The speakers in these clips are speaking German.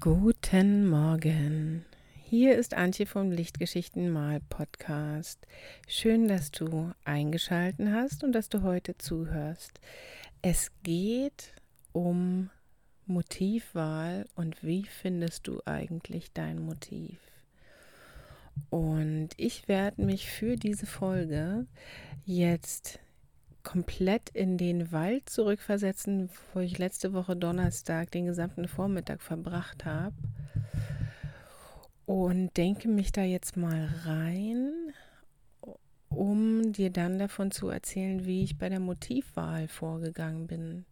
Guten Morgen. Hier ist Antje vom Lichtgeschichten Mal Podcast. Schön, dass du eingeschalten hast und dass du heute zuhörst. Es geht um Motivwahl und wie findest du eigentlich dein Motiv? Und ich werde mich für diese Folge jetzt komplett in den Wald zurückversetzen, wo ich letzte Woche Donnerstag den gesamten Vormittag verbracht habe. Und denke mich da jetzt mal rein, um dir dann davon zu erzählen, wie ich bei der Motivwahl vorgegangen bin.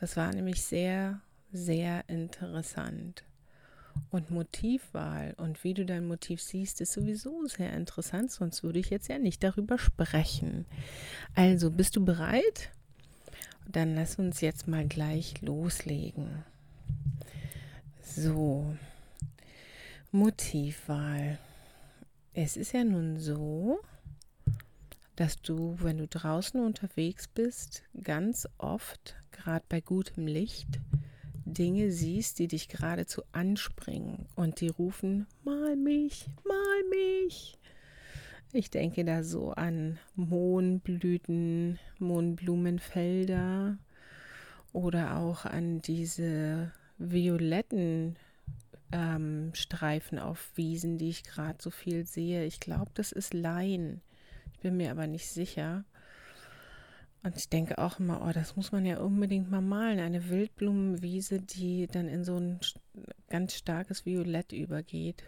Das war nämlich sehr, sehr interessant. Und Motivwahl und wie du dein Motiv siehst, ist sowieso sehr interessant, sonst würde ich jetzt ja nicht darüber sprechen. Also, bist du bereit? Dann lass uns jetzt mal gleich loslegen. So, Motivwahl. Es ist ja nun so, dass du, wenn du draußen unterwegs bist, ganz oft, gerade bei gutem Licht, Dinge siehst, die dich geradezu anspringen und die rufen, mal mich, mal mich. Ich denke da so an Mohnblüten, Mohnblumenfelder oder auch an diese violetten ähm, Streifen auf Wiesen, die ich gerade so viel sehe. Ich glaube, das ist Lein. Ich bin mir aber nicht sicher. Und ich denke auch immer, oh, das muss man ja unbedingt mal malen. Eine Wildblumenwiese, die dann in so ein ganz starkes Violett übergeht.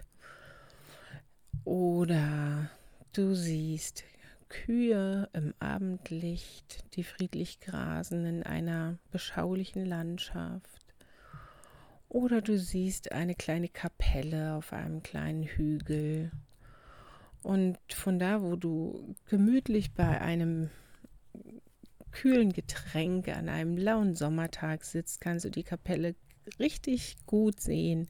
Oder du siehst Kühe im Abendlicht, die friedlich grasen in einer beschaulichen Landschaft. Oder du siehst eine kleine Kapelle auf einem kleinen Hügel. Und von da, wo du gemütlich bei einem kühlen Getränk an einem lauen Sommertag sitzt, kannst du die Kapelle richtig gut sehen.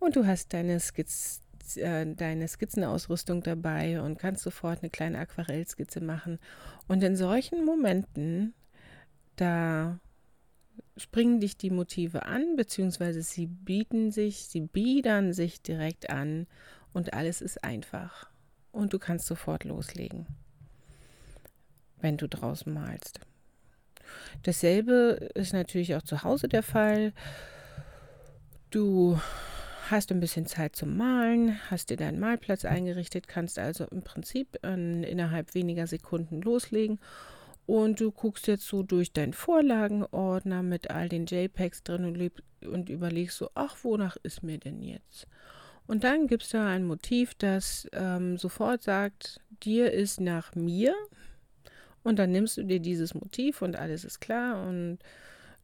Und du hast deine, Skizz, äh, deine Skizzenausrüstung dabei und kannst sofort eine kleine Aquarellskizze machen. Und in solchen Momenten, da springen dich die Motive an, beziehungsweise sie bieten sich, sie biedern sich direkt an und alles ist einfach. Und du kannst sofort loslegen wenn du draußen malst. Dasselbe ist natürlich auch zu Hause der Fall. Du hast ein bisschen Zeit zum Malen, hast dir deinen Malplatz eingerichtet, kannst also im Prinzip in, innerhalb weniger Sekunden loslegen und du guckst jetzt so durch deinen Vorlagenordner mit all den JPEGs drin und, und überlegst so, ach, wonach ist mir denn jetzt? Und dann gibst du ein Motiv, das ähm, sofort sagt, dir ist nach mir, und dann nimmst du dir dieses Motiv und alles ist klar und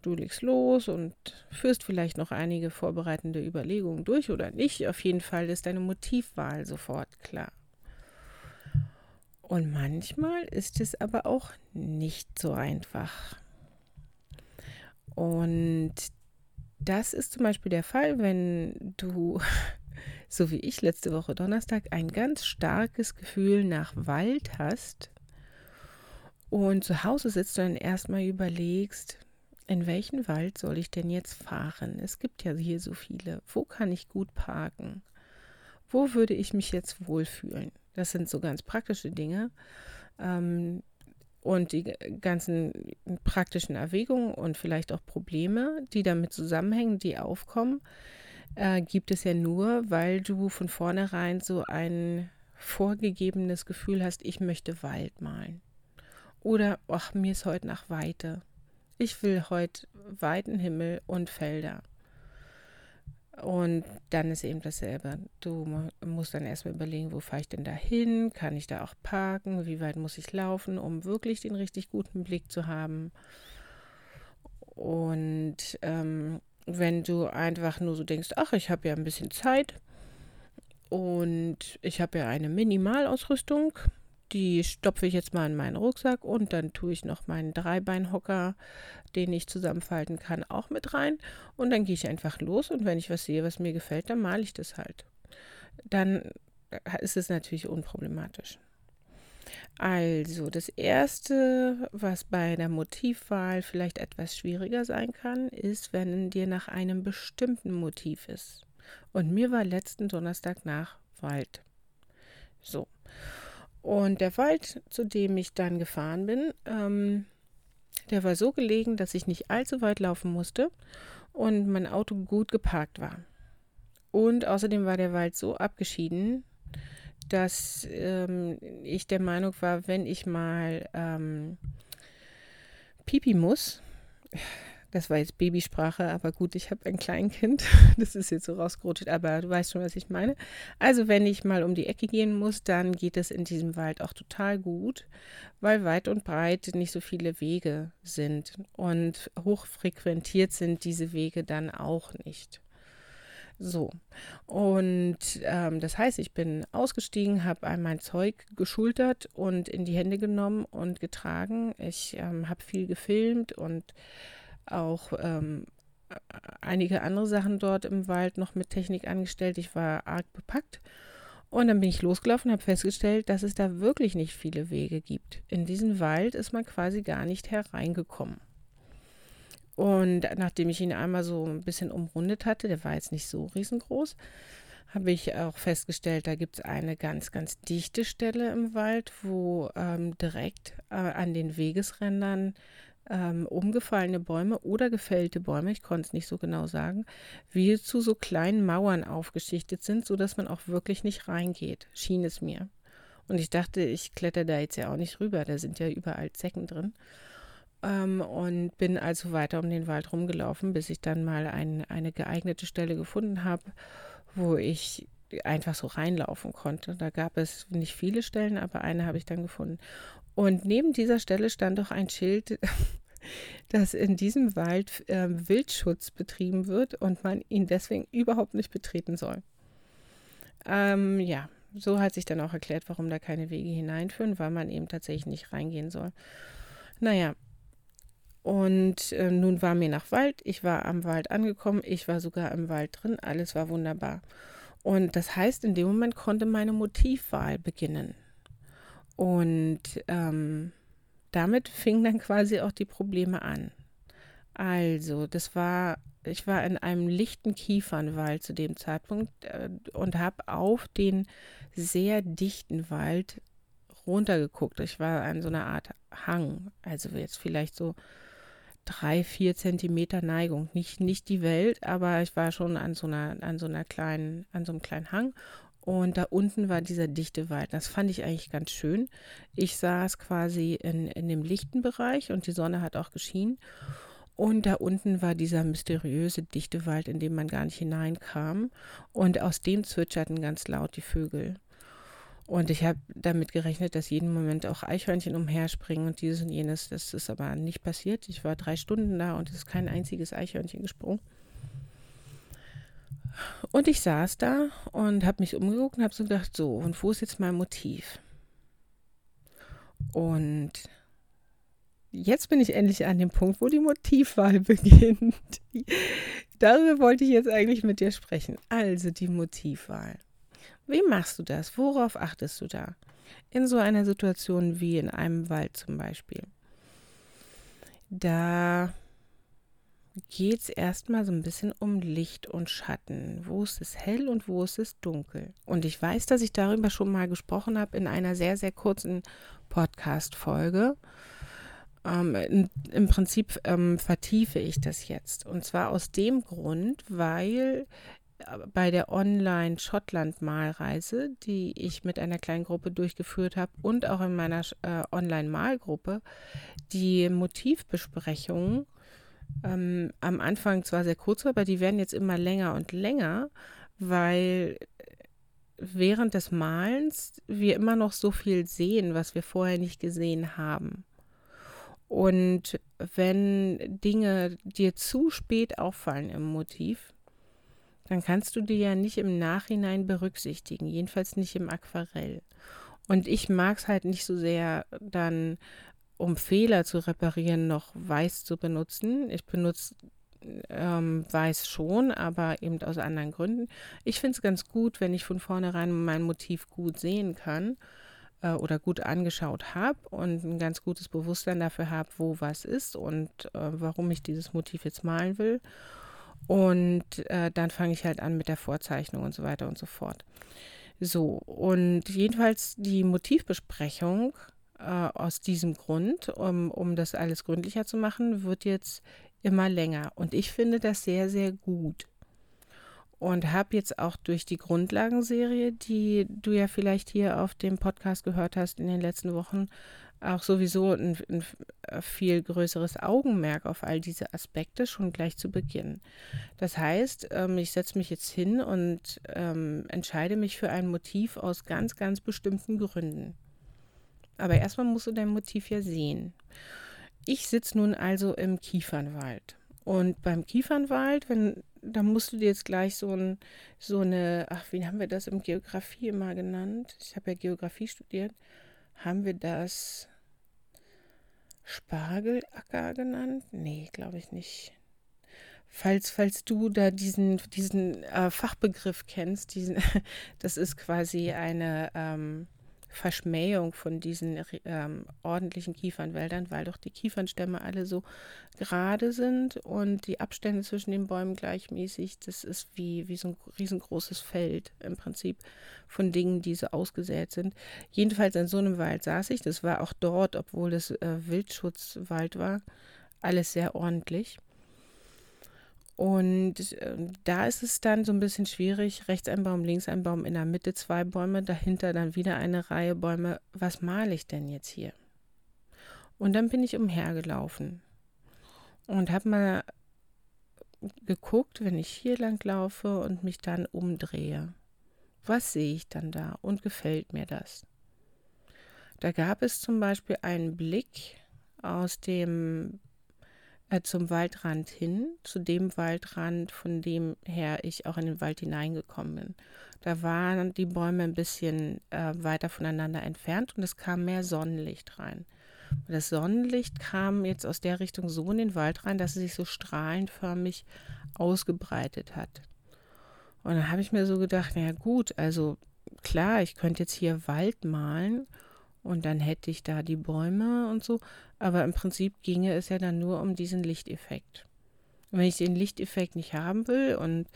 du legst los und führst vielleicht noch einige vorbereitende Überlegungen durch oder nicht. Auf jeden Fall ist deine Motivwahl sofort klar. Und manchmal ist es aber auch nicht so einfach. Und das ist zum Beispiel der Fall, wenn du, so wie ich letzte Woche Donnerstag, ein ganz starkes Gefühl nach Wald hast und zu Hause sitzt du dann erstmal überlegst, in welchen Wald soll ich denn jetzt fahren? Es gibt ja hier so viele. Wo kann ich gut parken? Wo würde ich mich jetzt wohlfühlen? Das sind so ganz praktische Dinge. Ähm, und die ganzen praktischen Erwägungen und vielleicht auch Probleme, die damit zusammenhängen, die aufkommen, äh, gibt es ja nur, weil du von vornherein so ein vorgegebenes Gefühl hast, ich möchte Wald malen. Oder, ach, mir ist heute nach Weite. Ich will heute weiten Himmel und Felder. Und dann ist eben dasselbe. Du musst dann erstmal überlegen, wo fahre ich denn da hin? Kann ich da auch parken? Wie weit muss ich laufen, um wirklich den richtig guten Blick zu haben? Und ähm, wenn du einfach nur so denkst, ach, ich habe ja ein bisschen Zeit und ich habe ja eine Minimalausrüstung, die stopfe ich jetzt mal in meinen Rucksack und dann tue ich noch meinen Dreibeinhocker, den ich zusammenfalten kann, auch mit rein. Und dann gehe ich einfach los und wenn ich was sehe, was mir gefällt, dann male ich das halt. Dann ist es natürlich unproblematisch. Also, das erste, was bei der Motivwahl vielleicht etwas schwieriger sein kann, ist, wenn dir nach einem bestimmten Motiv ist. Und mir war letzten Donnerstag nach Wald. So. Und der Wald, zu dem ich dann gefahren bin, ähm, der war so gelegen, dass ich nicht allzu weit laufen musste und mein Auto gut geparkt war. Und außerdem war der Wald so abgeschieden, dass ähm, ich der Meinung war, wenn ich mal ähm, pipi muss, das war jetzt Babysprache, aber gut, ich habe ein Kleinkind, das ist jetzt so rausgerutscht, aber du weißt schon, was ich meine. Also wenn ich mal um die Ecke gehen muss, dann geht es in diesem Wald auch total gut, weil weit und breit nicht so viele Wege sind und hochfrequentiert sind diese Wege dann auch nicht. So. Und ähm, das heißt, ich bin ausgestiegen, habe all mein Zeug geschultert und in die Hände genommen und getragen. Ich ähm, habe viel gefilmt und auch ähm, einige andere Sachen dort im Wald noch mit Technik angestellt. Ich war arg bepackt. Und dann bin ich losgelaufen und habe festgestellt, dass es da wirklich nicht viele Wege gibt. In diesen Wald ist man quasi gar nicht hereingekommen. Und nachdem ich ihn einmal so ein bisschen umrundet hatte, der war jetzt nicht so riesengroß, habe ich auch festgestellt, da gibt es eine ganz, ganz dichte Stelle im Wald, wo ähm, direkt äh, an den Wegesrändern ähm, umgefallene Bäume oder gefällte Bäume, ich konnte es nicht so genau sagen, wie zu so kleinen Mauern aufgeschichtet sind, sodass man auch wirklich nicht reingeht, schien es mir. Und ich dachte, ich kletter da jetzt ja auch nicht rüber, da sind ja überall Zecken drin. Ähm, und bin also weiter um den Wald rumgelaufen, bis ich dann mal ein, eine geeignete Stelle gefunden habe, wo ich einfach so reinlaufen konnte. Da gab es nicht viele Stellen, aber eine habe ich dann gefunden. Und neben dieser Stelle stand auch ein Schild, dass in diesem Wald äh, Wildschutz betrieben wird und man ihn deswegen überhaupt nicht betreten soll. Ähm, ja, so hat sich dann auch erklärt, warum da keine Wege hineinführen, weil man eben tatsächlich nicht reingehen soll. Naja, und äh, nun war mir nach Wald, ich war am Wald angekommen, ich war sogar im Wald drin, alles war wunderbar. Und das heißt, in dem Moment konnte meine Motivwahl beginnen. Und ähm, damit fingen dann quasi auch die Probleme an. Also, das war, ich war in einem lichten Kiefernwald zu dem Zeitpunkt äh, und habe auf den sehr dichten Wald runtergeguckt. Ich war an so einer Art Hang, also jetzt vielleicht so drei, vier Zentimeter Neigung. Nicht, nicht die Welt, aber ich war schon an so einer, an so einer kleinen, an so einem kleinen Hang. Und da unten war dieser dichte Wald. Das fand ich eigentlich ganz schön. Ich saß quasi in, in dem lichten Bereich und die Sonne hat auch geschienen. Und da unten war dieser mysteriöse dichte Wald, in dem man gar nicht hineinkam. Und aus dem zwitscherten ganz laut die Vögel. Und ich habe damit gerechnet, dass jeden Moment auch Eichhörnchen umherspringen und dieses und jenes. Das ist aber nicht passiert. Ich war drei Stunden da und es ist kein einziges Eichhörnchen gesprungen. Und ich saß da und habe mich umgeguckt und habe so gedacht, so, und wo ist jetzt mein Motiv? Und jetzt bin ich endlich an dem Punkt, wo die Motivwahl beginnt. Darüber wollte ich jetzt eigentlich mit dir sprechen. Also die Motivwahl. Wie machst du das? Worauf achtest du da? In so einer Situation wie in einem Wald zum Beispiel. Da geht es erstmal so ein bisschen um Licht und Schatten. Wo ist es hell und wo ist es dunkel? Und ich weiß, dass ich darüber schon mal gesprochen habe in einer sehr, sehr kurzen Podcast-Folge. Ähm, Im Prinzip ähm, vertiefe ich das jetzt. Und zwar aus dem Grund, weil bei der Online-Schottland-Malreise, die ich mit einer kleinen Gruppe durchgeführt habe und auch in meiner äh, Online-Malgruppe, die Motivbesprechungen ähm, am Anfang zwar sehr kurz, aber die werden jetzt immer länger und länger, weil während des Malens wir immer noch so viel sehen, was wir vorher nicht gesehen haben. Und wenn Dinge dir zu spät auffallen im Motiv, dann kannst du die ja nicht im Nachhinein berücksichtigen, jedenfalls nicht im Aquarell. Und ich mag es halt nicht so sehr dann, um Fehler zu reparieren, noch weiß zu benutzen. Ich benutze ähm, weiß schon, aber eben aus anderen Gründen. Ich finde es ganz gut, wenn ich von vornherein mein Motiv gut sehen kann. äh, oder gut angeschaut habe und ein ganz gutes Bewusstsein dafür habe, wo was ist und äh, warum ich dieses Motiv jetzt malen will. Und äh, dann fange ich halt an mit der Vorzeichnung und so weiter und so fort. So, und jedenfalls die Motivbesprechung äh, aus diesem Grund, um, um das alles gründlicher zu machen, wird jetzt immer länger. Und ich finde das sehr, sehr gut und habe jetzt auch durch die Grundlagenserie, die du ja vielleicht hier auf dem Podcast gehört hast in den letzten Wochen, auch sowieso ein, ein, viel größeres Augenmerk auf all diese Aspekte schon gleich zu Beginn. Das heißt, ähm, ich setze mich jetzt hin und ähm, entscheide mich für ein Motiv aus ganz, ganz bestimmten Gründen. Aber erstmal musst du dein Motiv ja sehen. Ich sitze nun also im Kiefernwald. Und beim Kiefernwald, wenn, da musst du dir jetzt gleich so, ein, so eine, ach, wie haben wir das im Geografie immer genannt? Ich habe ja Geografie studiert. Haben wir das Spargelacker genannt? Nee, glaube ich nicht. Falls, falls du da diesen, diesen äh, Fachbegriff kennst, diesen, das ist quasi eine, ähm, Verschmähung von diesen ähm, ordentlichen Kiefernwäldern, weil doch die Kiefernstämme alle so gerade sind und die Abstände zwischen den Bäumen gleichmäßig. Das ist wie, wie so ein riesengroßes Feld im Prinzip von Dingen, die so ausgesät sind. Jedenfalls in so einem Wald saß ich. Das war auch dort, obwohl es äh, Wildschutzwald war, alles sehr ordentlich. Und äh, da ist es dann so ein bisschen schwierig, rechts ein Baum, links ein Baum, in der Mitte zwei Bäume, dahinter dann wieder eine Reihe Bäume. Was male ich denn jetzt hier? Und dann bin ich umhergelaufen und habe mal geguckt, wenn ich hier lang laufe und mich dann umdrehe. Was sehe ich dann da und gefällt mir das? Da gab es zum Beispiel einen Blick aus dem äh, zum Waldrand hin, zu dem Waldrand, von dem her ich auch in den Wald hineingekommen bin. Da waren die Bäume ein bisschen äh, weiter voneinander entfernt und es kam mehr Sonnenlicht rein. Das Sonnenlicht kam jetzt aus der Richtung so in den Wald rein, dass es sich so strahlenförmig ausgebreitet hat. Und dann habe ich mir so gedacht, naja gut, also klar, ich könnte jetzt hier Wald malen und dann hätte ich da die Bäume und so. Aber im Prinzip ginge es ja dann nur um diesen Lichteffekt. Und wenn ich den Lichteffekt nicht haben will und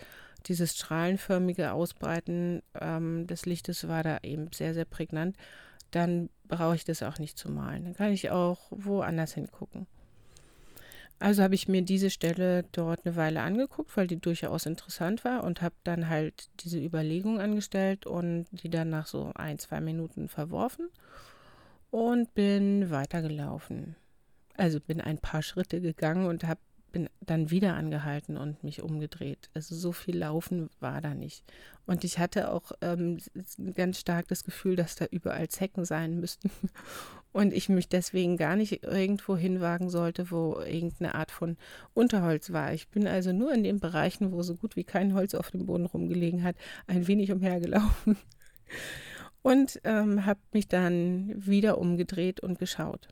dieses strahlenförmige Ausbreiten ähm, des Lichtes war da eben sehr, sehr prägnant, dann brauche ich das auch nicht zu malen. Dann kann ich auch woanders hingucken. Also habe ich mir diese Stelle dort eine Weile angeguckt, weil die durchaus interessant war und habe dann halt diese Überlegung angestellt und die dann nach so ein, zwei Minuten verworfen und bin weitergelaufen. Also bin ein paar Schritte gegangen und habe bin dann wieder angehalten und mich umgedreht. Also so viel Laufen war da nicht. Und ich hatte auch ähm, ganz stark das Gefühl, dass da überall Zecken sein müssten. Und ich mich deswegen gar nicht irgendwo hinwagen sollte, wo irgendeine Art von Unterholz war. Ich bin also nur in den Bereichen, wo so gut wie kein Holz auf dem Boden rumgelegen hat, ein wenig umhergelaufen und ähm, habe mich dann wieder umgedreht und geschaut.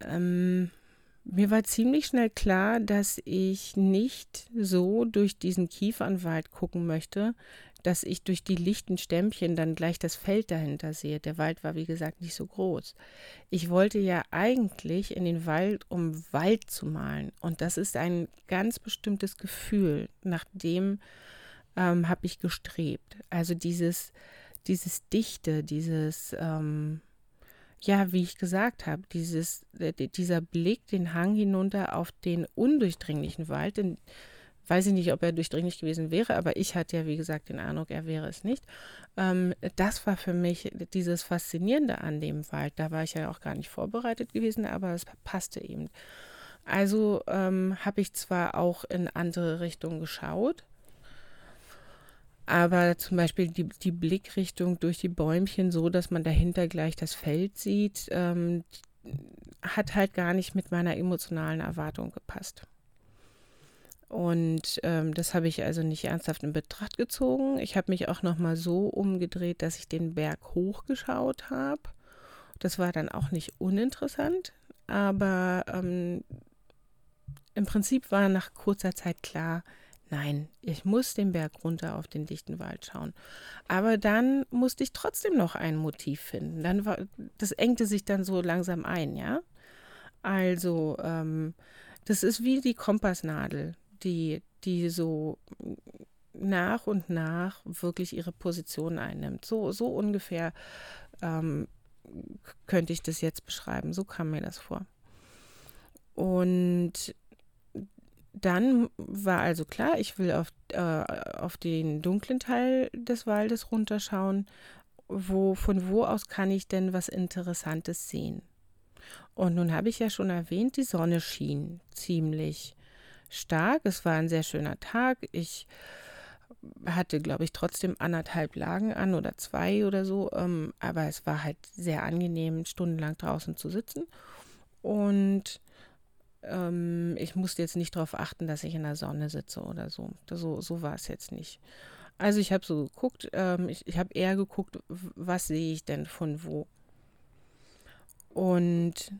Ähm, mir war ziemlich schnell klar, dass ich nicht so durch diesen Kiefernwald gucken möchte, dass ich durch die lichten Stämmchen dann gleich das Feld dahinter sehe. Der Wald war, wie gesagt, nicht so groß. Ich wollte ja eigentlich in den Wald, um Wald zu malen. Und das ist ein ganz bestimmtes Gefühl, nach dem ähm, habe ich gestrebt. Also dieses, dieses Dichte, dieses, ähm, ja, wie ich gesagt habe, dieses, äh, dieser Blick, den Hang hinunter auf den undurchdringlichen Wald, den, weiß ich nicht, ob er durchdringlich gewesen wäre, aber ich hatte ja, wie gesagt, den Eindruck, er wäre es nicht. Ähm, das war für mich dieses Faszinierende an dem Wald. Da war ich ja auch gar nicht vorbereitet gewesen, aber es passte eben. Also ähm, habe ich zwar auch in andere Richtungen geschaut, aber zum Beispiel die, die Blickrichtung durch die Bäumchen so, dass man dahinter gleich das Feld sieht, ähm, hat halt gar nicht mit meiner emotionalen Erwartung gepasst. Und ähm, das habe ich also nicht ernsthaft in Betracht gezogen. Ich habe mich auch noch mal so umgedreht, dass ich den Berg hochgeschaut habe. Das war dann auch nicht uninteressant, aber ähm, im Prinzip war nach kurzer Zeit klar, Nein, ich muss den Berg runter auf den dichten Wald schauen. Aber dann musste ich trotzdem noch ein Motiv finden. Dann war, das engte sich dann so langsam ein, ja. Also, ähm, das ist wie die Kompassnadel, die, die so nach und nach wirklich ihre Position einnimmt. So, so ungefähr ähm, könnte ich das jetzt beschreiben. So kam mir das vor. Und dann war also klar, ich will auf, äh, auf den dunklen Teil des Waldes runterschauen. Wo, von wo aus kann ich denn was Interessantes sehen? Und nun habe ich ja schon erwähnt, die Sonne schien ziemlich stark. Es war ein sehr schöner Tag. Ich hatte, glaube ich, trotzdem anderthalb Lagen an oder zwei oder so. Ähm, aber es war halt sehr angenehm, stundenlang draußen zu sitzen. Und ähm, ich musste jetzt nicht darauf achten, dass ich in der Sonne sitze oder so. So, so war es jetzt nicht. Also ich habe so geguckt, ähm, ich, ich habe eher geguckt, was sehe ich denn von wo. Und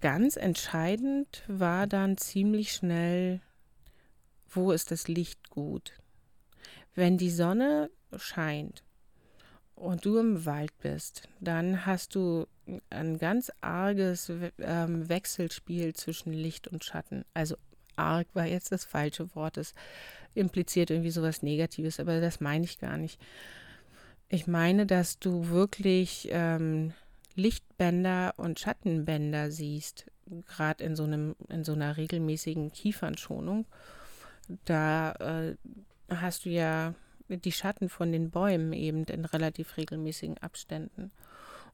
ganz entscheidend war dann ziemlich schnell, wo ist das Licht gut. Wenn die Sonne scheint und du im Wald bist, dann hast du ein ganz arges ähm, Wechselspiel zwischen Licht und Schatten. Also arg war jetzt das falsche Wort, es impliziert irgendwie sowas Negatives, aber das meine ich gar nicht. Ich meine, dass du wirklich ähm, Lichtbänder und Schattenbänder siehst, gerade in so in so einer regelmäßigen Kiefernschonung. Da äh, hast du ja die Schatten von den Bäumen eben in relativ regelmäßigen Abständen.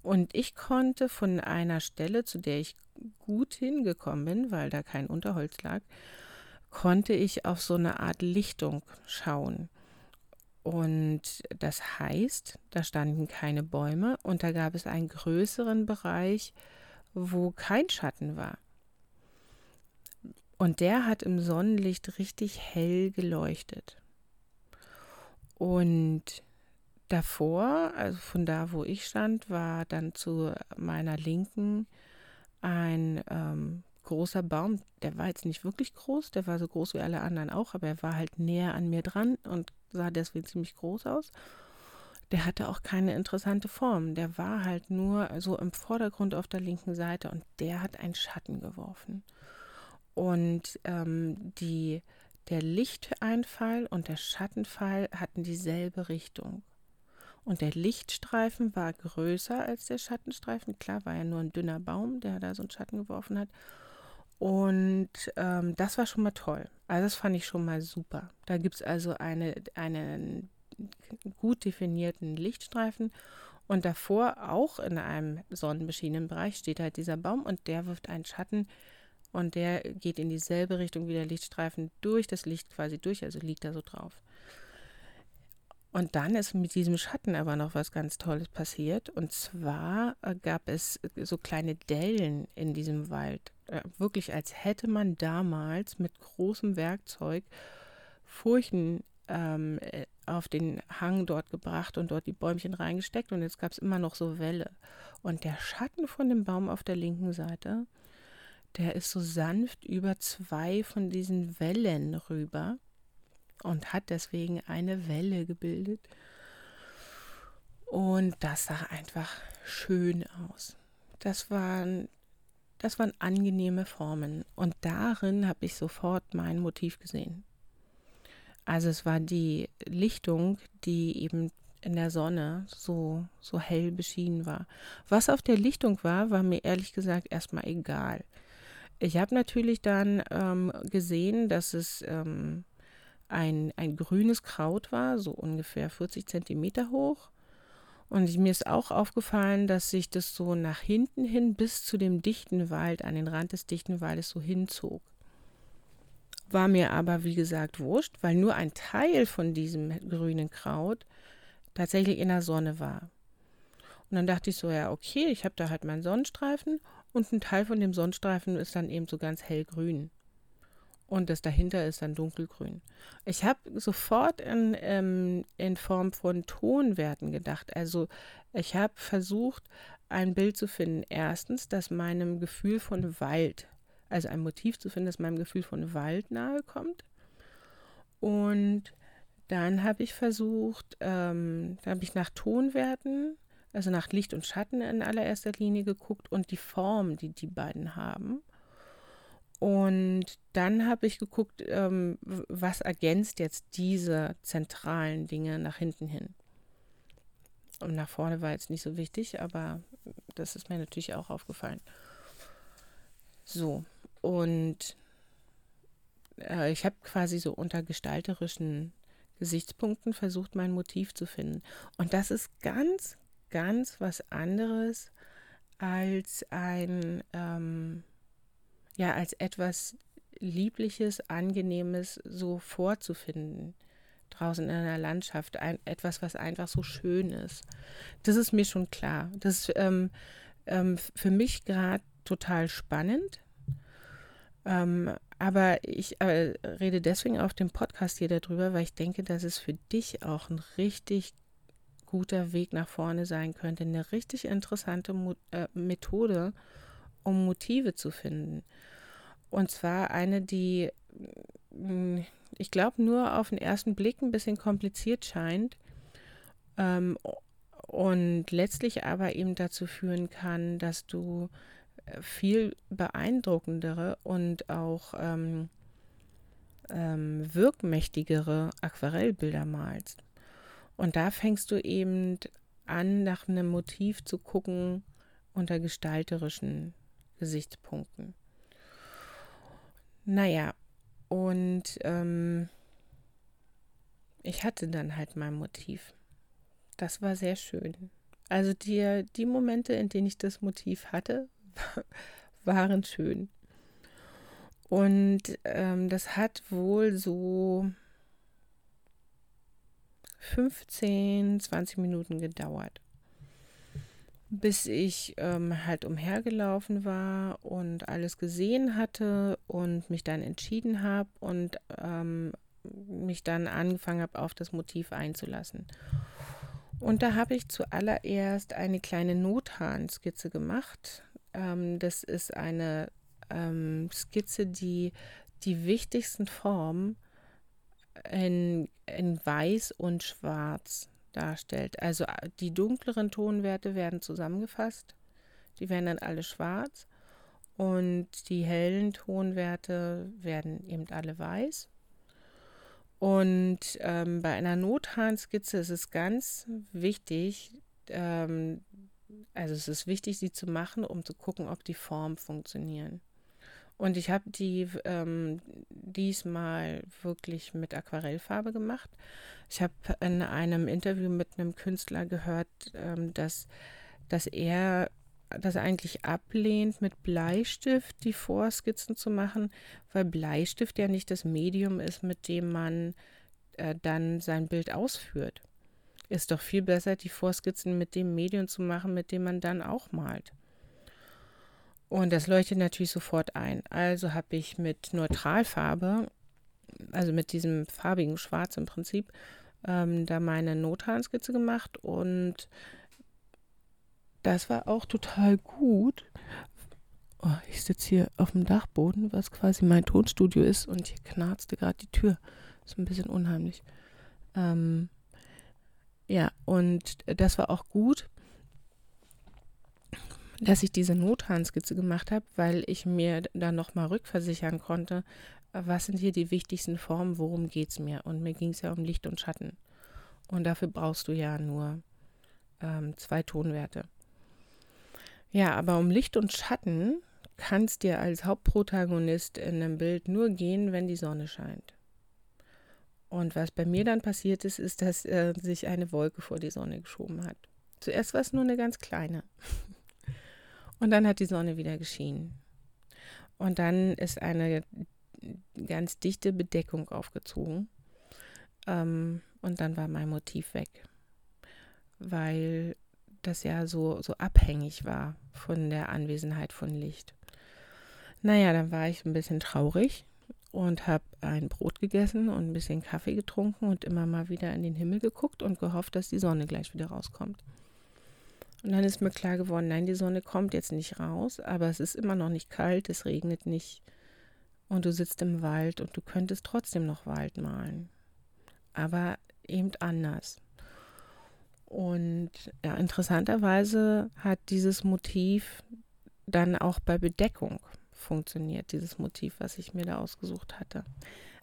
Und ich konnte von einer Stelle, zu der ich gut hingekommen bin, weil da kein Unterholz lag, konnte ich auf so eine Art Lichtung schauen. Und das heißt, da standen keine Bäume und da gab es einen größeren Bereich, wo kein Schatten war. Und der hat im Sonnenlicht richtig hell geleuchtet. Und davor, also von da, wo ich stand, war dann zu meiner Linken ein ähm, großer Baum. Der war jetzt nicht wirklich groß, der war so groß wie alle anderen auch, aber er war halt näher an mir dran und sah deswegen ziemlich groß aus. Der hatte auch keine interessante Form. Der war halt nur so im Vordergrund auf der linken Seite und der hat einen Schatten geworfen. Und ähm, die der Lichteinfall und der Schattenfall hatten dieselbe Richtung. Und der Lichtstreifen war größer als der Schattenstreifen. Klar, war ja nur ein dünner Baum, der da so einen Schatten geworfen hat. Und ähm, das war schon mal toll. Also das fand ich schon mal super. Da gibt es also eine, einen gut definierten Lichtstreifen. Und davor, auch in einem sonnenbeschienenen Bereich, steht halt dieser Baum und der wirft einen Schatten und der geht in dieselbe Richtung wie der Lichtstreifen durch das Licht quasi durch, also liegt da so drauf. Und dann ist mit diesem Schatten aber noch was ganz Tolles passiert. Und zwar äh, gab es so kleine Dellen in diesem Wald. Äh, wirklich, als hätte man damals mit großem Werkzeug Furchen ähm, äh, auf den Hang dort gebracht und dort die Bäumchen reingesteckt. Und jetzt gab es immer noch so Wälle. Und der Schatten von dem Baum auf der linken Seite, der ist so sanft über zwei von diesen Wellen rüber und hat deswegen eine Welle gebildet. Und das sah einfach schön aus. Das waren, das waren angenehme Formen. Und darin habe ich sofort mein Motiv gesehen. Also es war die Lichtung, die eben in der Sonne so, so hell beschienen war. Was auf der Lichtung war, war mir ehrlich gesagt erstmal egal. Ich habe natürlich dann ähm, gesehen, dass es ähm, ein, ein grünes Kraut war, so ungefähr 40 Zentimeter hoch. Und mir ist auch aufgefallen, dass sich das so nach hinten hin bis zu dem dichten Wald, an den Rand des dichten Waldes so hinzog. War mir aber, wie gesagt, wurscht, weil nur ein Teil von diesem grünen Kraut tatsächlich in der Sonne war. Und dann dachte ich so, ja, okay, ich habe da halt meinen Sonnenstreifen und ein Teil von dem Sonnenstreifen ist dann eben so ganz hellgrün. Und das dahinter ist dann dunkelgrün. Ich habe sofort in, ähm, in Form von Tonwerten gedacht. Also ich habe versucht, ein Bild zu finden. Erstens, das meinem Gefühl von Wald, also ein Motiv zu finden, das meinem Gefühl von Wald nahe kommt. Und dann habe ich versucht, ähm, da habe ich nach Tonwerten, also nach Licht und Schatten in allererster Linie geguckt und die Form, die die beiden haben. Und dann habe ich geguckt, ähm, was ergänzt jetzt diese zentralen Dinge nach hinten hin. Und nach vorne war jetzt nicht so wichtig, aber das ist mir natürlich auch aufgefallen. So, und äh, ich habe quasi so unter gestalterischen Gesichtspunkten versucht, mein Motiv zu finden. Und das ist ganz, ganz was anderes als ein, ähm, ja, als etwas Liebliches, Angenehmes so vorzufinden draußen in einer Landschaft, ein, etwas, was einfach so schön ist. Das ist mir schon klar. Das ist ähm, ähm, für mich gerade total spannend. Ähm, aber ich äh, rede deswegen auf dem Podcast hier darüber, weil ich denke, dass es für dich auch ein richtig guter Weg nach vorne sein könnte, eine richtig interessante Mo äh, Methode, um Motive zu finden. Und zwar eine, die, mm, ich glaube, nur auf den ersten Blick ein bisschen kompliziert scheint ähm, und letztlich aber eben dazu führen kann, dass du viel beeindruckendere und auch ähm, ähm, wirkmächtigere Aquarellbilder malst. Und da fängst du eben an, nach einem Motiv zu gucken unter gestalterischen Gesichtspunkten. Naja, und ähm, ich hatte dann halt mein Motiv. Das war sehr schön. Also die, die Momente, in denen ich das Motiv hatte, waren schön. Und ähm, das hat wohl so 15, 20 Minuten gedauert, bis ich ähm, halt umhergelaufen war und alles gesehen hatte und mich dann entschieden habe und ähm, mich dann angefangen habe, auf das Motiv einzulassen. Und da habe ich zuallererst eine kleine Nothahnskizze gemacht. Ähm, das ist eine ähm, Skizze, die die wichtigsten Formen in, in Weiß und Schwarz darstellt. Also äh, die dunkleren Tonwerte werden zusammengefasst, die werden dann alle schwarz und die hellen Tonwerte werden eben alle weiß. Und ähm, bei einer Nothahnskizze ist es ganz wichtig, ähm, also es ist wichtig, sie zu machen, um zu gucken, ob die Formen funktionieren. Und ich habe die ähm, diesmal wirklich mit Aquarellfarbe gemacht. Ich habe in einem Interview mit einem Künstler gehört, ähm, dass, dass er das eigentlich ablehnt, mit Bleistift die Vorskizzen zu machen, weil Bleistift ja nicht das Medium ist, mit dem man äh, dann sein Bild ausführt ist doch viel besser, die Vorskizzen mit dem Medium zu machen, mit dem man dann auch malt. Und das leuchtet natürlich sofort ein. Also habe ich mit Neutralfarbe, also mit diesem farbigen Schwarz im Prinzip, ähm, da meine Nothahnskizze gemacht und das war auch total gut. Oh, ich sitze hier auf dem Dachboden, was quasi mein Tonstudio ist und hier knarzte gerade die Tür. Ist ein bisschen unheimlich. Ähm, ja, und das war auch gut, dass ich diese Nothandskizze gemacht habe, weil ich mir dann nochmal rückversichern konnte, was sind hier die wichtigsten Formen, worum geht es mir. Und mir ging es ja um Licht und Schatten. Und dafür brauchst du ja nur ähm, zwei Tonwerte. Ja, aber um Licht und Schatten kann es dir als Hauptprotagonist in einem Bild nur gehen, wenn die Sonne scheint. Und was bei mir dann passiert ist, ist, dass äh, sich eine Wolke vor die Sonne geschoben hat. Zuerst war es nur eine ganz kleine. Und dann hat die Sonne wieder geschienen. Und dann ist eine ganz dichte Bedeckung aufgezogen. Ähm, und dann war mein Motiv weg. Weil das ja so, so abhängig war von der Anwesenheit von Licht. Naja, dann war ich ein bisschen traurig und habe ein Brot gegessen und ein bisschen Kaffee getrunken und immer mal wieder in den Himmel geguckt und gehofft, dass die Sonne gleich wieder rauskommt. Und dann ist mir klar geworden, nein, die Sonne kommt jetzt nicht raus, aber es ist immer noch nicht kalt, es regnet nicht und du sitzt im Wald und du könntest trotzdem noch Wald malen. Aber eben anders. Und ja, interessanterweise hat dieses Motiv dann auch bei Bedeckung funktioniert, dieses Motiv, was ich mir da ausgesucht hatte.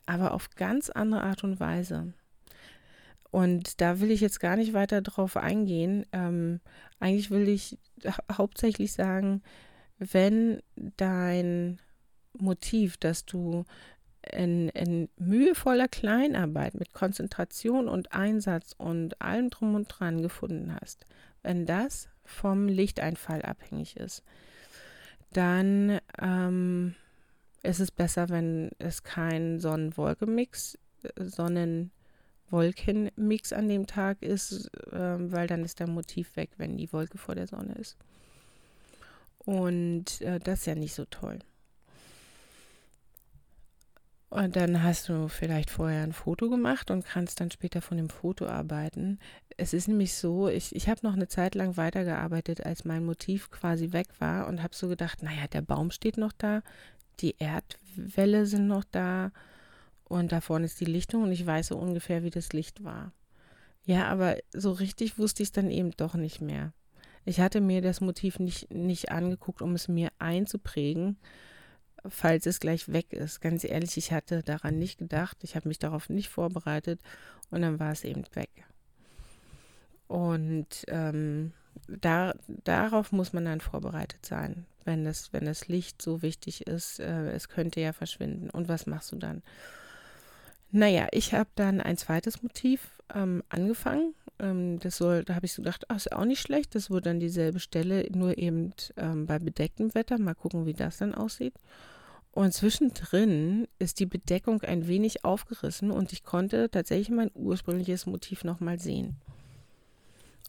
Aber auf ganz andere Art und Weise. Und da will ich jetzt gar nicht weiter drauf eingehen. Ähm, eigentlich will ich hauptsächlich sagen, wenn dein Motiv, dass du in, in mühevoller Kleinarbeit mit Konzentration und Einsatz und allem drum und dran gefunden hast, wenn das vom Lichteinfall abhängig ist, dann ähm, ist es besser, wenn es kein Sonnen-Wolke-Mix, Sonnen-Wolken-Mix an dem Tag ist, äh, weil dann ist der Motiv weg, wenn die Wolke vor der Sonne ist. Und äh, das ist ja nicht so toll. Und dann hast du vielleicht vorher ein Foto gemacht und kannst dann später von dem Foto arbeiten. Es ist nämlich so, ich, ich habe noch eine Zeit lang weitergearbeitet, als mein Motiv quasi weg war und habe so gedacht, naja, der Baum steht noch da, die Erdwelle sind noch da und da vorne ist die Lichtung und ich weiß so ungefähr, wie das Licht war. Ja, aber so richtig wusste ich es dann eben doch nicht mehr. Ich hatte mir das Motiv nicht, nicht angeguckt, um es mir einzuprägen, falls es gleich weg ist. Ganz ehrlich, ich hatte daran nicht gedacht, ich habe mich darauf nicht vorbereitet und dann war es eben weg. Und ähm, da, darauf muss man dann vorbereitet sein, wenn das, wenn das Licht so wichtig ist. Äh, es könnte ja verschwinden. Und was machst du dann? Naja, ich habe dann ein zweites Motiv ähm, angefangen. Ähm, das soll, da habe ich so gedacht, ach, ist auch nicht schlecht. Das wird dann dieselbe Stelle, nur eben ähm, bei bedecktem Wetter. Mal gucken, wie das dann aussieht. Und zwischendrin ist die Bedeckung ein wenig aufgerissen und ich konnte tatsächlich mein ursprüngliches Motiv nochmal sehen.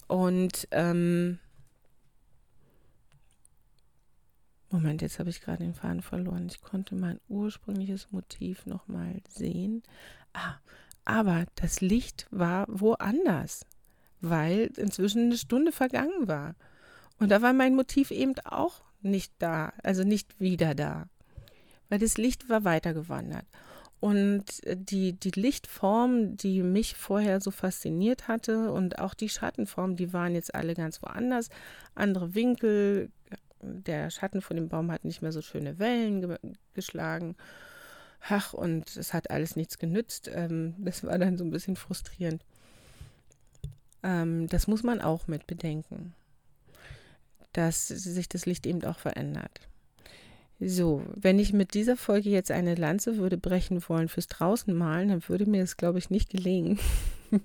Und ähm, Moment, jetzt habe ich gerade den Faden verloren. Ich konnte mein ursprüngliches Motiv nochmal sehen. Ah, aber das Licht war woanders, weil inzwischen eine Stunde vergangen war. Und da war mein Motiv eben auch nicht da, also nicht wieder da weil das Licht war weitergewandert. Und die, die Lichtform, die mich vorher so fasziniert hatte und auch die Schattenform, die waren jetzt alle ganz woanders. Andere Winkel, der Schatten von dem Baum hat nicht mehr so schöne Wellen ge geschlagen. Ach, und es hat alles nichts genützt. Ähm, das war dann so ein bisschen frustrierend. Ähm, das muss man auch mit bedenken, dass sich das Licht eben auch verändert. So, wenn ich mit dieser Folge jetzt eine Lanze würde brechen wollen fürs Draußenmalen, dann würde mir das, glaube ich, nicht gelingen.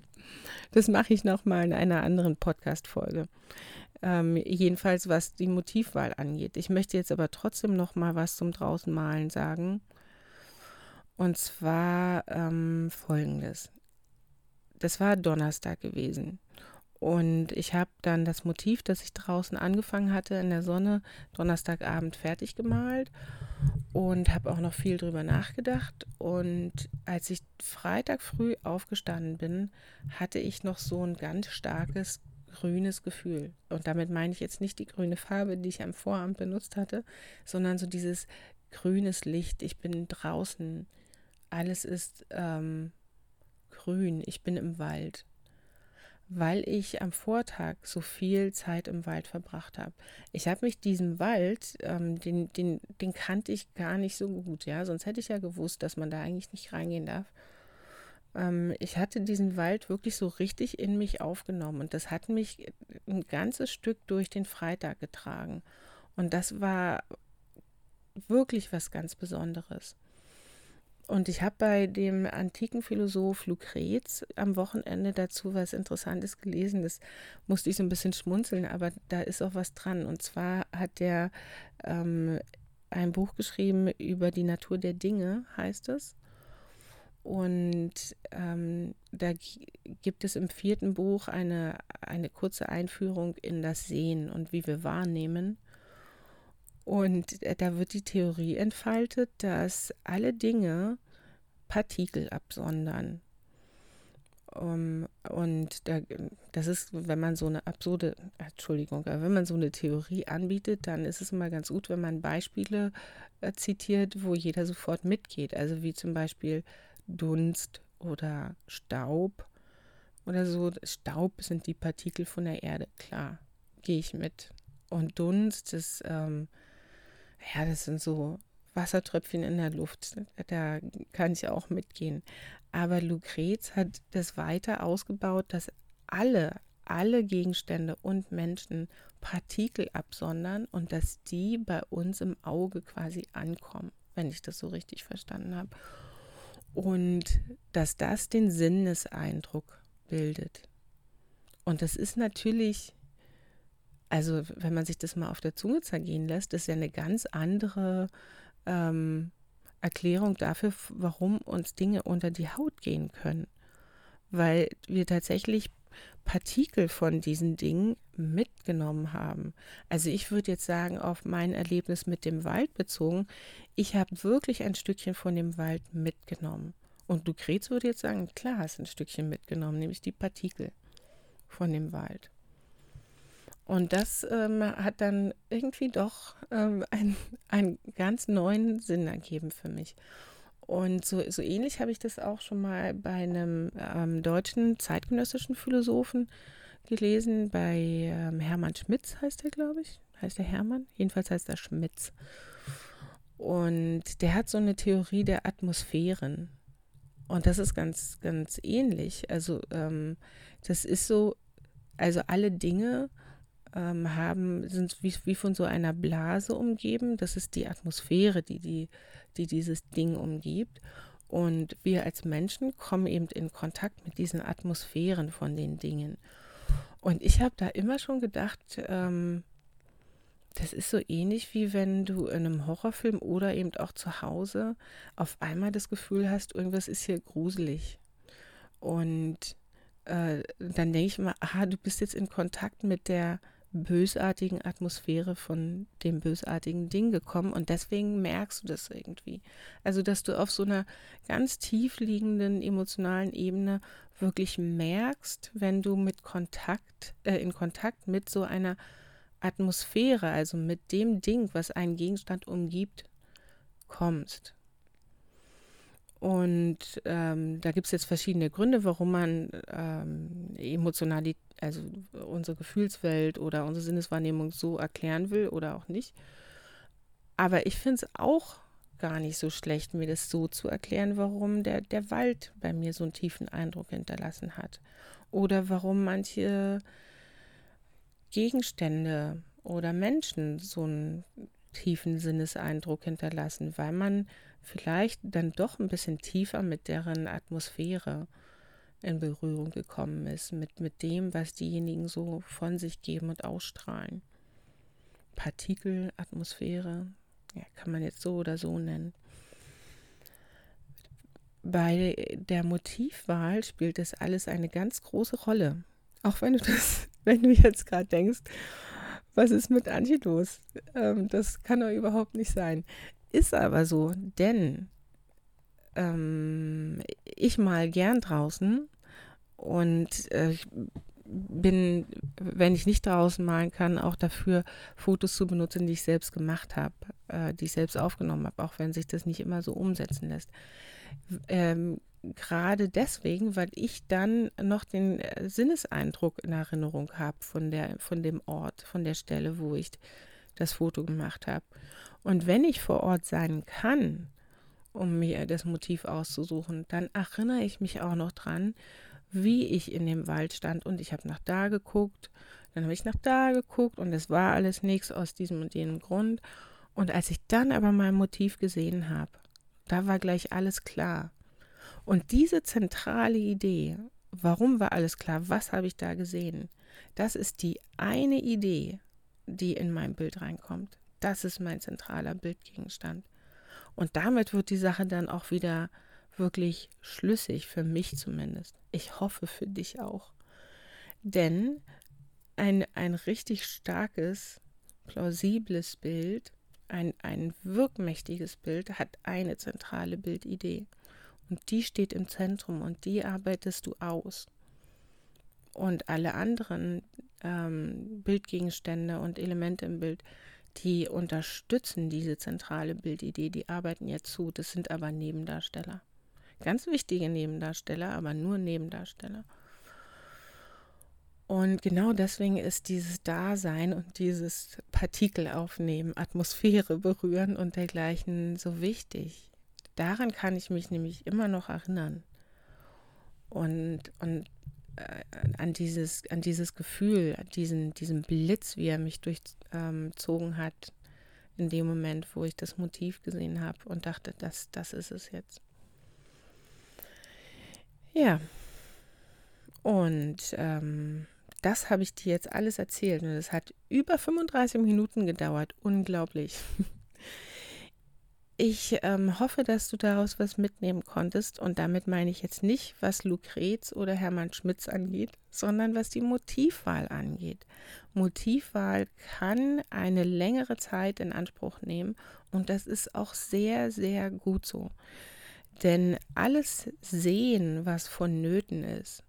das mache ich nochmal in einer anderen Podcast-Folge. Ähm, jedenfalls, was die Motivwahl angeht. Ich möchte jetzt aber trotzdem nochmal was zum Draußenmalen sagen. Und zwar ähm, folgendes. Das war Donnerstag gewesen. Und ich habe dann das Motiv, das ich draußen angefangen hatte in der Sonne, Donnerstagabend fertig gemalt und habe auch noch viel drüber nachgedacht. Und als ich Freitag früh aufgestanden bin, hatte ich noch so ein ganz starkes grünes Gefühl. Und damit meine ich jetzt nicht die grüne Farbe, die ich am Vorabend benutzt hatte, sondern so dieses grünes Licht. Ich bin draußen. Alles ist ähm, grün. Ich bin im Wald weil ich am Vortag so viel Zeit im Wald verbracht habe. Ich habe mich diesem Wald, ähm, den, den, den kannte ich gar nicht so gut, ja, sonst hätte ich ja gewusst, dass man da eigentlich nicht reingehen darf. Ähm, ich hatte diesen Wald wirklich so richtig in mich aufgenommen und das hat mich ein ganzes Stück durch den Freitag getragen. Und das war wirklich was ganz Besonderes. Und ich habe bei dem antiken Philosoph Lucrez am Wochenende dazu was Interessantes gelesen. Das musste ich so ein bisschen schmunzeln, aber da ist auch was dran. Und zwar hat der ähm, ein Buch geschrieben über die Natur der Dinge, heißt es. Und ähm, da gibt es im vierten Buch eine, eine kurze Einführung in das Sehen und wie wir wahrnehmen. Und äh, da wird die Theorie entfaltet, dass alle Dinge Partikel absondern. Um, und da, das ist, wenn man so eine absurde, Entschuldigung, wenn man so eine Theorie anbietet, dann ist es immer ganz gut, wenn man Beispiele äh, zitiert, wo jeder sofort mitgeht. Also wie zum Beispiel Dunst oder Staub oder so. Staub sind die Partikel von der Erde, klar, gehe ich mit. Und Dunst, das, ähm, ja, das sind so Wassertröpfchen in der Luft. Da kann ich auch mitgehen. Aber Lucrez hat das weiter ausgebaut, dass alle, alle Gegenstände und Menschen Partikel absondern und dass die bei uns im Auge quasi ankommen, wenn ich das so richtig verstanden habe. Und dass das den Sinneseindruck bildet. Und das ist natürlich, also wenn man sich das mal auf der Zunge zergehen lässt, ist ja eine ganz andere ähm, Erklärung dafür, warum uns Dinge unter die Haut gehen können. Weil wir tatsächlich Partikel von diesen Dingen mitgenommen haben. Also ich würde jetzt sagen, auf mein Erlebnis mit dem Wald bezogen, ich habe wirklich ein Stückchen von dem Wald mitgenommen. Und Lucrez würde jetzt sagen, klar, hast ein Stückchen mitgenommen, nämlich die Partikel von dem Wald. Und das ähm, hat dann irgendwie doch ähm, ein, einen ganz neuen Sinn ergeben für mich. Und so, so ähnlich habe ich das auch schon mal bei einem ähm, deutschen zeitgenössischen Philosophen gelesen, bei ähm, Hermann Schmitz heißt er, glaube ich. Heißt der Hermann? Jedenfalls heißt er Schmitz. Und der hat so eine Theorie der Atmosphären. Und das ist ganz, ganz ähnlich. Also ähm, das ist so, also alle Dinge ähm, haben, sind wie, wie, von so einer Blase umgeben. Das ist die Atmosphäre, die, die, die dieses Ding umgibt. Und wir als Menschen kommen eben in Kontakt mit diesen Atmosphären von den Dingen. Und ich habe da immer schon gedacht, ähm, das ist so ähnlich wie wenn du in einem Horrorfilm oder eben auch zu Hause auf einmal das Gefühl hast, irgendwas ist hier gruselig. Und äh, dann denke ich immer, aha, du bist jetzt in Kontakt mit der bösartigen Atmosphäre von dem bösartigen Ding gekommen und deswegen merkst du das irgendwie. Also, dass du auf so einer ganz tief liegenden emotionalen Ebene wirklich merkst, wenn du mit Kontakt, äh, in Kontakt mit so einer Atmosphäre, also mit dem Ding, was einen Gegenstand umgibt, kommst. Und ähm, da gibt es jetzt verschiedene Gründe, warum man ähm, Emotionalität, also unsere Gefühlswelt oder unsere Sinneswahrnehmung so erklären will oder auch nicht. Aber ich finde es auch gar nicht so schlecht, mir das so zu erklären, warum der, der Wald bei mir so einen tiefen Eindruck hinterlassen hat. Oder warum manche Gegenstände oder Menschen so einen tiefen Sinneseindruck hinterlassen, weil man vielleicht dann doch ein bisschen tiefer mit deren Atmosphäre in Berührung gekommen ist, mit, mit dem, was diejenigen so von sich geben und ausstrahlen. Partikel, Atmosphäre, ja, kann man jetzt so oder so nennen. Bei der Motivwahl spielt das alles eine ganz große Rolle. Auch wenn du das wenn du jetzt gerade denkst, was ist mit los? Ähm, das kann doch überhaupt nicht sein. Ist aber so, denn ähm, ich mal gern draußen und äh, ich bin, wenn ich nicht draußen malen kann, auch dafür, Fotos zu benutzen, die ich selbst gemacht habe, äh, die ich selbst aufgenommen habe, auch wenn sich das nicht immer so umsetzen lässt. Ähm, gerade deswegen, weil ich dann noch den äh, Sinneseindruck in Erinnerung habe von, von dem Ort, von der Stelle, wo ich das Foto gemacht habe. Und wenn ich vor Ort sein kann, um mir das Motiv auszusuchen, dann erinnere ich mich auch noch dran, wie ich in dem Wald stand und ich habe nach da geguckt, dann habe ich nach da geguckt und es war alles nichts aus diesem und jenem Grund. Und als ich dann aber mein Motiv gesehen habe, da war gleich alles klar. Und diese zentrale Idee, warum war alles klar, was habe ich da gesehen, das ist die eine Idee, die in mein Bild reinkommt. Das ist mein zentraler Bildgegenstand. Und damit wird die Sache dann auch wieder wirklich schlüssig, für mich zumindest. Ich hoffe für dich auch. Denn ein, ein richtig starkes, plausibles Bild, ein, ein wirkmächtiges Bild hat eine zentrale Bildidee. Und die steht im Zentrum und die arbeitest du aus. Und alle anderen ähm, Bildgegenstände und Elemente im Bild, die unterstützen diese zentrale Bildidee, die arbeiten jetzt zu. Das sind aber Nebendarsteller. Ganz wichtige Nebendarsteller, aber nur Nebendarsteller. Und genau deswegen ist dieses Dasein und dieses Partikel aufnehmen, Atmosphäre berühren und dergleichen so wichtig. Daran kann ich mich nämlich immer noch erinnern. Und, und an, dieses, an dieses Gefühl, an diesen, diesen Blitz, wie er mich durchzogen ähm, hat, in dem Moment, wo ich das Motiv gesehen habe und dachte, das, das ist es jetzt. Ja. Und ähm, das habe ich dir jetzt alles erzählt und es hat über 35 Minuten gedauert. Unglaublich. Ich ähm, hoffe, dass du daraus was mitnehmen konntest und damit meine ich jetzt nicht, was Lucrez oder Hermann Schmitz angeht, sondern was die Motivwahl angeht. Motivwahl kann eine längere Zeit in Anspruch nehmen und das ist auch sehr, sehr gut so. Denn alles Sehen, was vonnöten ist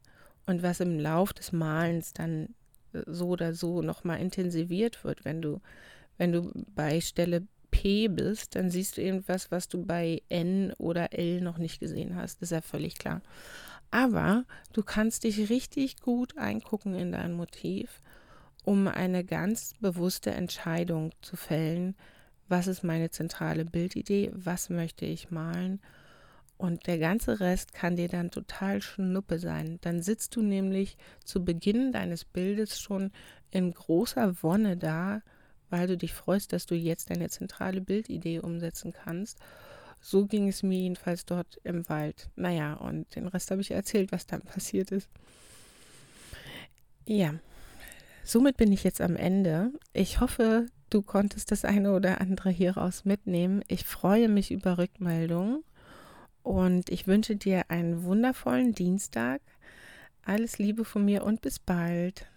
und was im Lauf des Malens dann äh, so oder so nochmal intensiviert wird, wenn du, wenn du bei Stelle P bist, dann siehst du irgendwas, was du bei N oder L noch nicht gesehen hast. Das ist ja völlig klar. Aber du kannst dich richtig gut eingucken in dein Motiv, um eine ganz bewusste Entscheidung zu fällen, was ist meine zentrale Bildidee, was möchte ich malen und der ganze Rest kann dir dann total schnuppe sein. Dann sitzt du nämlich zu Beginn deines Bildes schon in großer Wonne da, weil du dich freust, dass du jetzt deine zentrale Bildidee umsetzen kannst. So ging es mir jedenfalls dort im Wald. Naja, und den Rest habe ich erzählt, was dann passiert ist. Ja, somit bin ich jetzt am Ende. Ich hoffe, du konntest das eine oder andere hieraus mitnehmen. Ich freue mich über Rückmeldungen und ich wünsche dir einen wundervollen Dienstag. Alles Liebe von mir und bis bald.